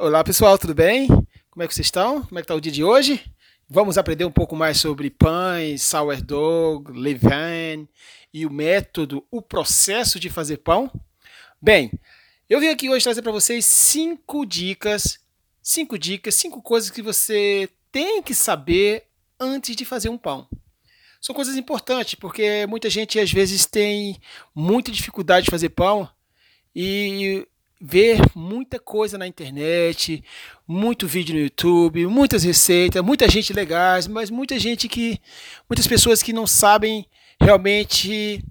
Olá pessoal, tudo bem? Como é que vocês estão? Como é que está o dia de hoje? Vamos aprender um pouco mais sobre pães, sourdough, levain e o método, o processo de fazer pão. Bem, eu vim aqui hoje trazer para vocês cinco dicas, cinco dicas, cinco coisas que você tem que saber antes de fazer um pão. São coisas importantes, porque muita gente às vezes tem muita dificuldade de fazer pão e ver muita coisa na internet, muito vídeo no YouTube, muitas receitas, muita gente legais, mas muita gente que. muitas pessoas que não sabem realmente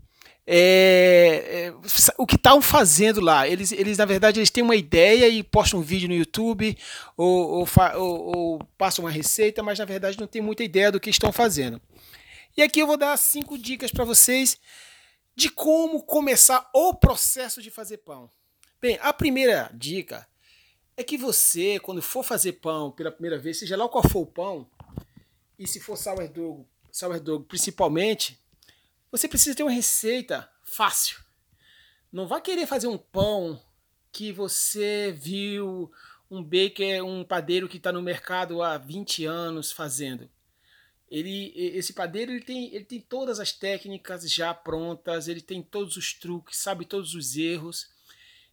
é, é, o que estão fazendo lá. Eles, eles, na verdade, eles têm uma ideia e postam um vídeo no YouTube ou, ou, ou, ou passam uma receita, mas na verdade não tem muita ideia do que estão fazendo. E aqui eu vou dar cinco dicas para vocês de como começar o processo de fazer pão. Bem, a primeira dica é que você, quando for fazer pão pela primeira vez, seja lá qual for o pão, e se for sourdough, sourdough principalmente, você precisa ter uma receita fácil. Não vá querer fazer um pão que você viu um baker, um padeiro que está no mercado há 20 anos fazendo. Ele, esse padeiro ele tem, ele tem todas as técnicas já prontas, ele tem todos os truques, sabe todos os erros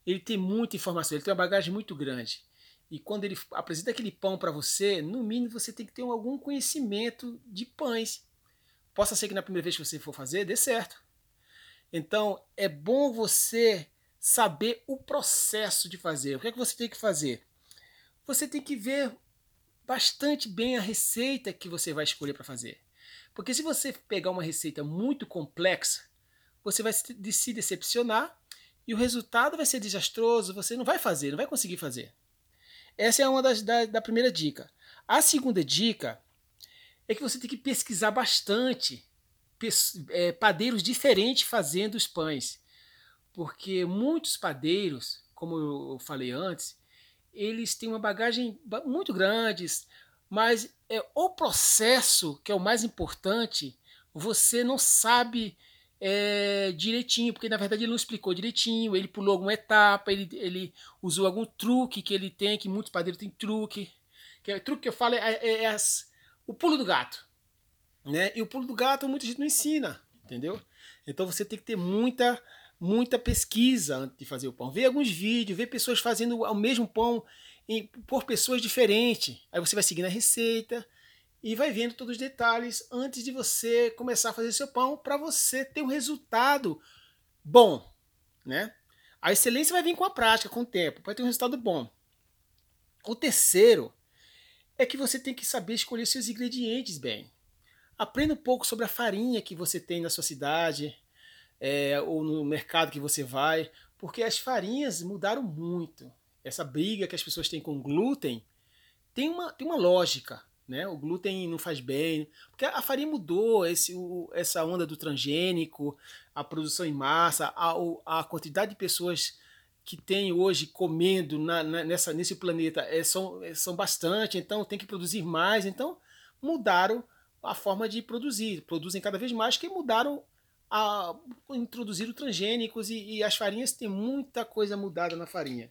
ele tem muita informação, ele tem uma bagagem muito grande. E quando ele apresenta aquele pão para você, no mínimo você tem que ter algum conhecimento de pães. Possa ser que na primeira vez que você for fazer, dê certo. Então, é bom você saber o processo de fazer. O que é que você tem que fazer? Você tem que ver bastante bem a receita que você vai escolher para fazer. Porque se você pegar uma receita muito complexa, você vai se decepcionar e o resultado vai ser desastroso, você não vai fazer, não vai conseguir fazer. Essa é uma das da, da primeira dica. A segunda dica é que você tem que pesquisar bastante é, padeiros diferentes fazendo os pães. Porque muitos padeiros, como eu falei antes, eles têm uma bagagem muito grande, mas é o processo que é o mais importante, você não sabe é, direitinho, porque na verdade ele não explicou direitinho, ele pulou alguma etapa, ele, ele usou algum truque que ele tem, que muitos padeiros têm truque. Que é, truque que eu falo é, é, é as, o pulo do gato. Né? E o pulo do gato muita gente não ensina, entendeu? Então você tem que ter muita muita pesquisa antes de fazer o pão. Ver alguns vídeos, ver pessoas fazendo o mesmo pão em, por pessoas diferentes. Aí você vai seguindo a receita, e vai vendo todos os detalhes antes de você começar a fazer seu pão para você ter um resultado bom, né? A excelência vai vir com a prática, com o tempo, vai ter um resultado bom. O terceiro é que você tem que saber escolher seus ingredientes bem. Aprenda um pouco sobre a farinha que você tem na sua cidade é, ou no mercado que você vai, porque as farinhas mudaram muito. Essa briga que as pessoas têm com glúten tem uma, tem uma lógica. Né? O glúten não faz bem. Porque a farinha mudou, esse, o, essa onda do transgênico, a produção em massa, a, a quantidade de pessoas que tem hoje comendo na, na, nessa, nesse planeta é, são, é, são bastante, então tem que produzir mais. Então mudaram a forma de produzir. Produzem cada vez mais, que mudaram a introduzir transgênicos e, e as farinhas têm muita coisa mudada na farinha.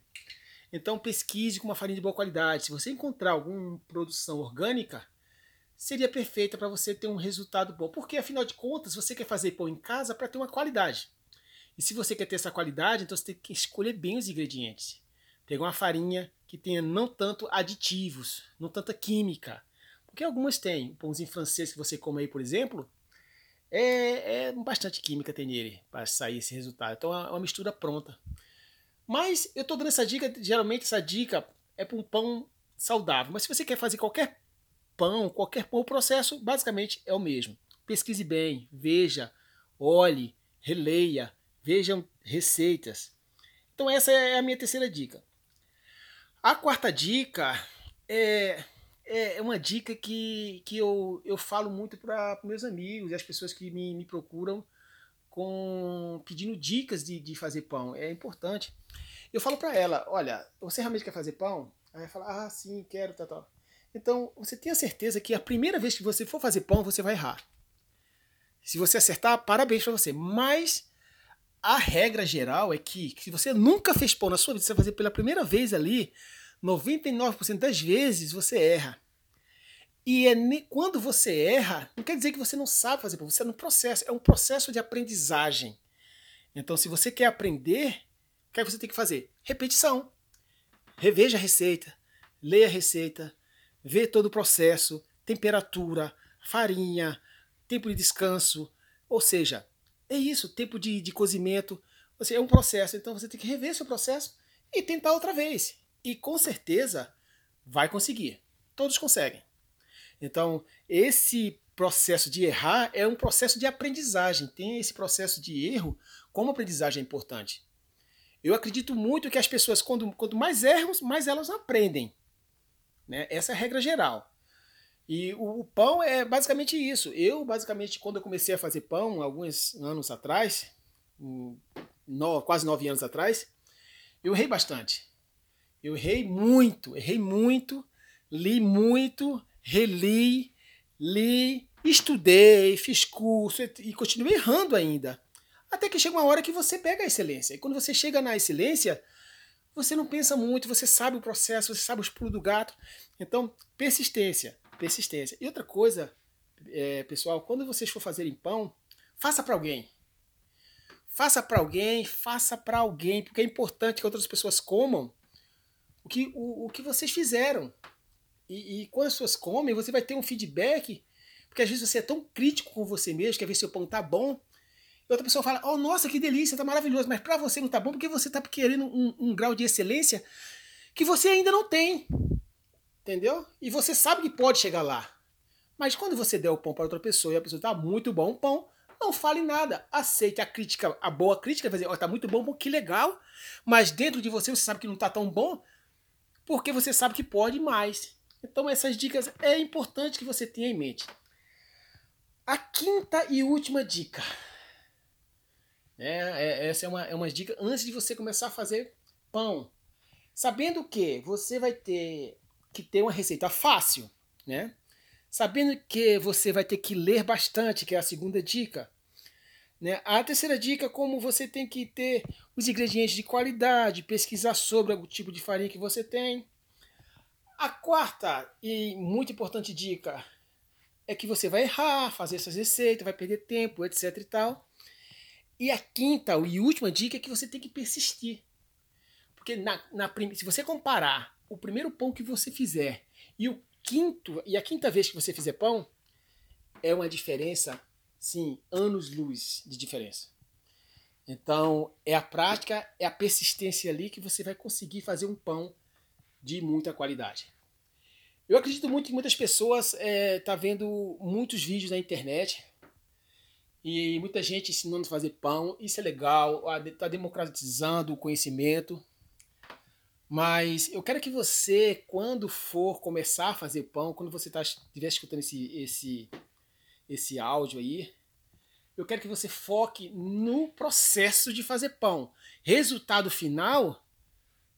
Então pesquise com uma farinha de boa qualidade. Se você encontrar alguma produção orgânica, seria perfeita para você ter um resultado bom. Porque afinal de contas, você quer fazer pão em casa para ter uma qualidade. E se você quer ter essa qualidade, então você tem que escolher bem os ingredientes. Pegar uma farinha que tenha não tanto aditivos, não tanta química. Porque algumas têm. O pãozinho francês que você come aí, por exemplo, é, é bastante química tem nele para sair esse resultado. Então é uma mistura pronta. Mas eu estou dando essa dica, geralmente essa dica é para um pão saudável. Mas se você quer fazer qualquer pão, qualquer pão, o processo basicamente é o mesmo. Pesquise bem, veja, olhe, releia, vejam receitas. Então essa é a minha terceira dica. A quarta dica é, é uma dica que, que eu, eu falo muito para meus amigos e as pessoas que me, me procuram com pedindo dicas de, de fazer pão. É importante. Eu falo para ela, olha, você realmente quer fazer pão? Aí ela fala, ah, sim, quero, tal, tal. Então, você tenha certeza que a primeira vez que você for fazer pão, você vai errar. Se você acertar, parabéns para você. Mas a regra geral é que, se você nunca fez pão na sua vida, você vai fazer pela primeira vez ali, 99% das vezes você erra. E é quando você erra, não quer dizer que você não sabe fazer pão, você é no processo, é um processo de aprendizagem. Então, se você quer aprender, o que, é que você tem que fazer? Repetição. Reveja a receita, leia a receita, vê todo o processo, temperatura, farinha, tempo de descanso. Ou seja, é isso, tempo de, de cozimento. Você, é um processo, então você tem que rever seu processo e tentar outra vez. E com certeza vai conseguir. Todos conseguem. Então, esse processo de errar é um processo de aprendizagem. Tem esse processo de erro como aprendizagem é importante. Eu acredito muito que as pessoas, quando, quanto mais erram, mais elas aprendem. Né? Essa é a regra geral. E o, o, pão é basicamente isso. Eu, basicamente, quando eu comecei a fazer pão, alguns anos atrás, um, no, quase nove anos atrás, eu errei bastante. Eu errei muito, errei muito, li muito, reli, li, estudei, fiz curso e continuei errando ainda. Até que chega uma hora que você pega a excelência. E quando você chega na excelência, você não pensa muito, você sabe o processo, você sabe os pulos do gato. Então, persistência, persistência. E outra coisa, é, pessoal, quando vocês for fazerem pão, faça para alguém. Faça para alguém, faça para alguém, porque é importante que outras pessoas comam o que, o, o que vocês fizeram. E, e quando as pessoas comem, você vai ter um feedback, porque às vezes você é tão crítico com você mesmo, quer ver se o pão tá bom, outra pessoa fala, oh, nossa, que delícia, tá maravilhoso, mas para você não tá bom porque você tá querendo um, um grau de excelência que você ainda não tem. Entendeu? E você sabe que pode chegar lá. Mas quando você der o pão para outra pessoa e a pessoa tá muito bom o pão, não fale nada. Aceite a crítica, a boa crítica, vai dizer, oh, tá muito bom, bom, que legal. Mas dentro de você você sabe que não tá tão bom, porque você sabe que pode mais. Então essas dicas é importante que você tenha em mente. A quinta e última dica. É, é, essa é uma, é uma dica antes de você começar a fazer pão. Sabendo que você vai ter que ter uma receita fácil, né? Sabendo que você vai ter que ler bastante, que é a segunda dica. Né? A terceira dica, como você tem que ter os ingredientes de qualidade, pesquisar sobre o tipo de farinha que você tem. A quarta e muito importante dica é que você vai errar, fazer essas receitas, vai perder tempo, etc e tal. E a quinta e última dica é que você tem que persistir. Porque na, na, se você comparar o primeiro pão que você fizer e o quinto e a quinta vez que você fizer pão, é uma diferença, sim, anos-luz de diferença. Então, é a prática, é a persistência ali que você vai conseguir fazer um pão de muita qualidade. Eu acredito muito que muitas pessoas estão é, tá vendo muitos vídeos na internet e muita gente ensinando a fazer pão, isso é legal, está democratizando o conhecimento. Mas eu quero que você, quando for começar a fazer pão, quando você tá, estiver escutando esse, esse, esse áudio aí, eu quero que você foque no processo de fazer pão. Resultado final,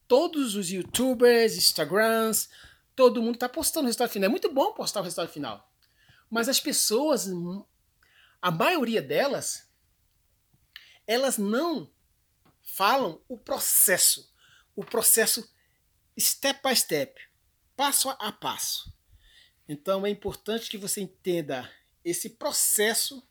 todos os youtubers, instagrams, todo mundo está postando o resultado final. É muito bom postar o resultado final. Mas as pessoas a maioria delas, elas não falam o processo, o processo step by step, passo a passo. Então é importante que você entenda esse processo,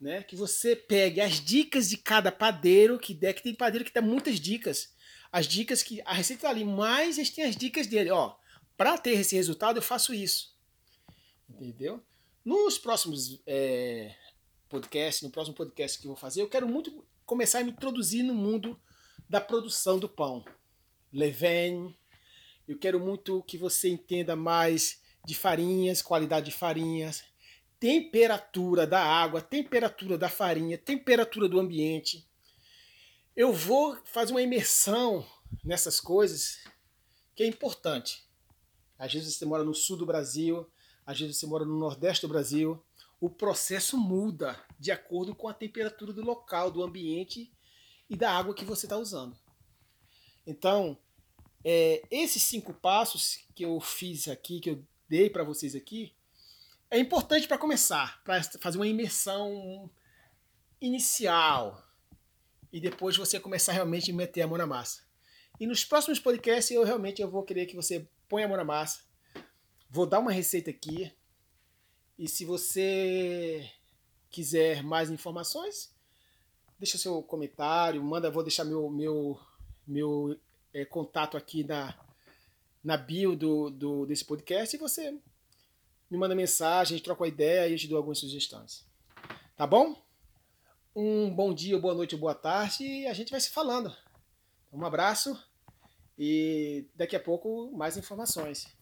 né? Que você pegue as dicas de cada padeiro, que, é, que tem padeiro que dá muitas dicas. As dicas que a receita tá ali, mas eles têm as dicas dele, ó. Para ter esse resultado eu faço isso, entendeu? Nos próximos é, podcast, no próximo podcast que eu vou fazer, eu quero muito começar a me introduzir no mundo da produção do pão. Leven, eu quero muito que você entenda mais de farinhas, qualidade de farinhas, temperatura da água, temperatura da farinha, temperatura do ambiente. Eu vou fazer uma imersão nessas coisas que é importante. Às vezes você mora no sul do Brasil, às vezes você mora no nordeste do Brasil, o processo muda de acordo com a temperatura do local, do ambiente e da água que você está usando. Então, é, esses cinco passos que eu fiz aqui, que eu dei para vocês aqui, é importante para começar, para fazer uma imersão inicial e depois você começar realmente a meter a mão na massa. E nos próximos podcasts eu realmente eu vou querer que você ponha a mão na massa. Vou dar uma receita aqui. E se você quiser mais informações, deixa seu comentário, manda, vou deixar meu, meu, meu é, contato aqui na, na bio do, do, desse podcast e você me manda mensagem, a gente troca uma ideia e eu te dou algumas sugestões. Tá bom? Um bom dia, boa noite, boa tarde e a gente vai se falando. Um abraço e daqui a pouco mais informações.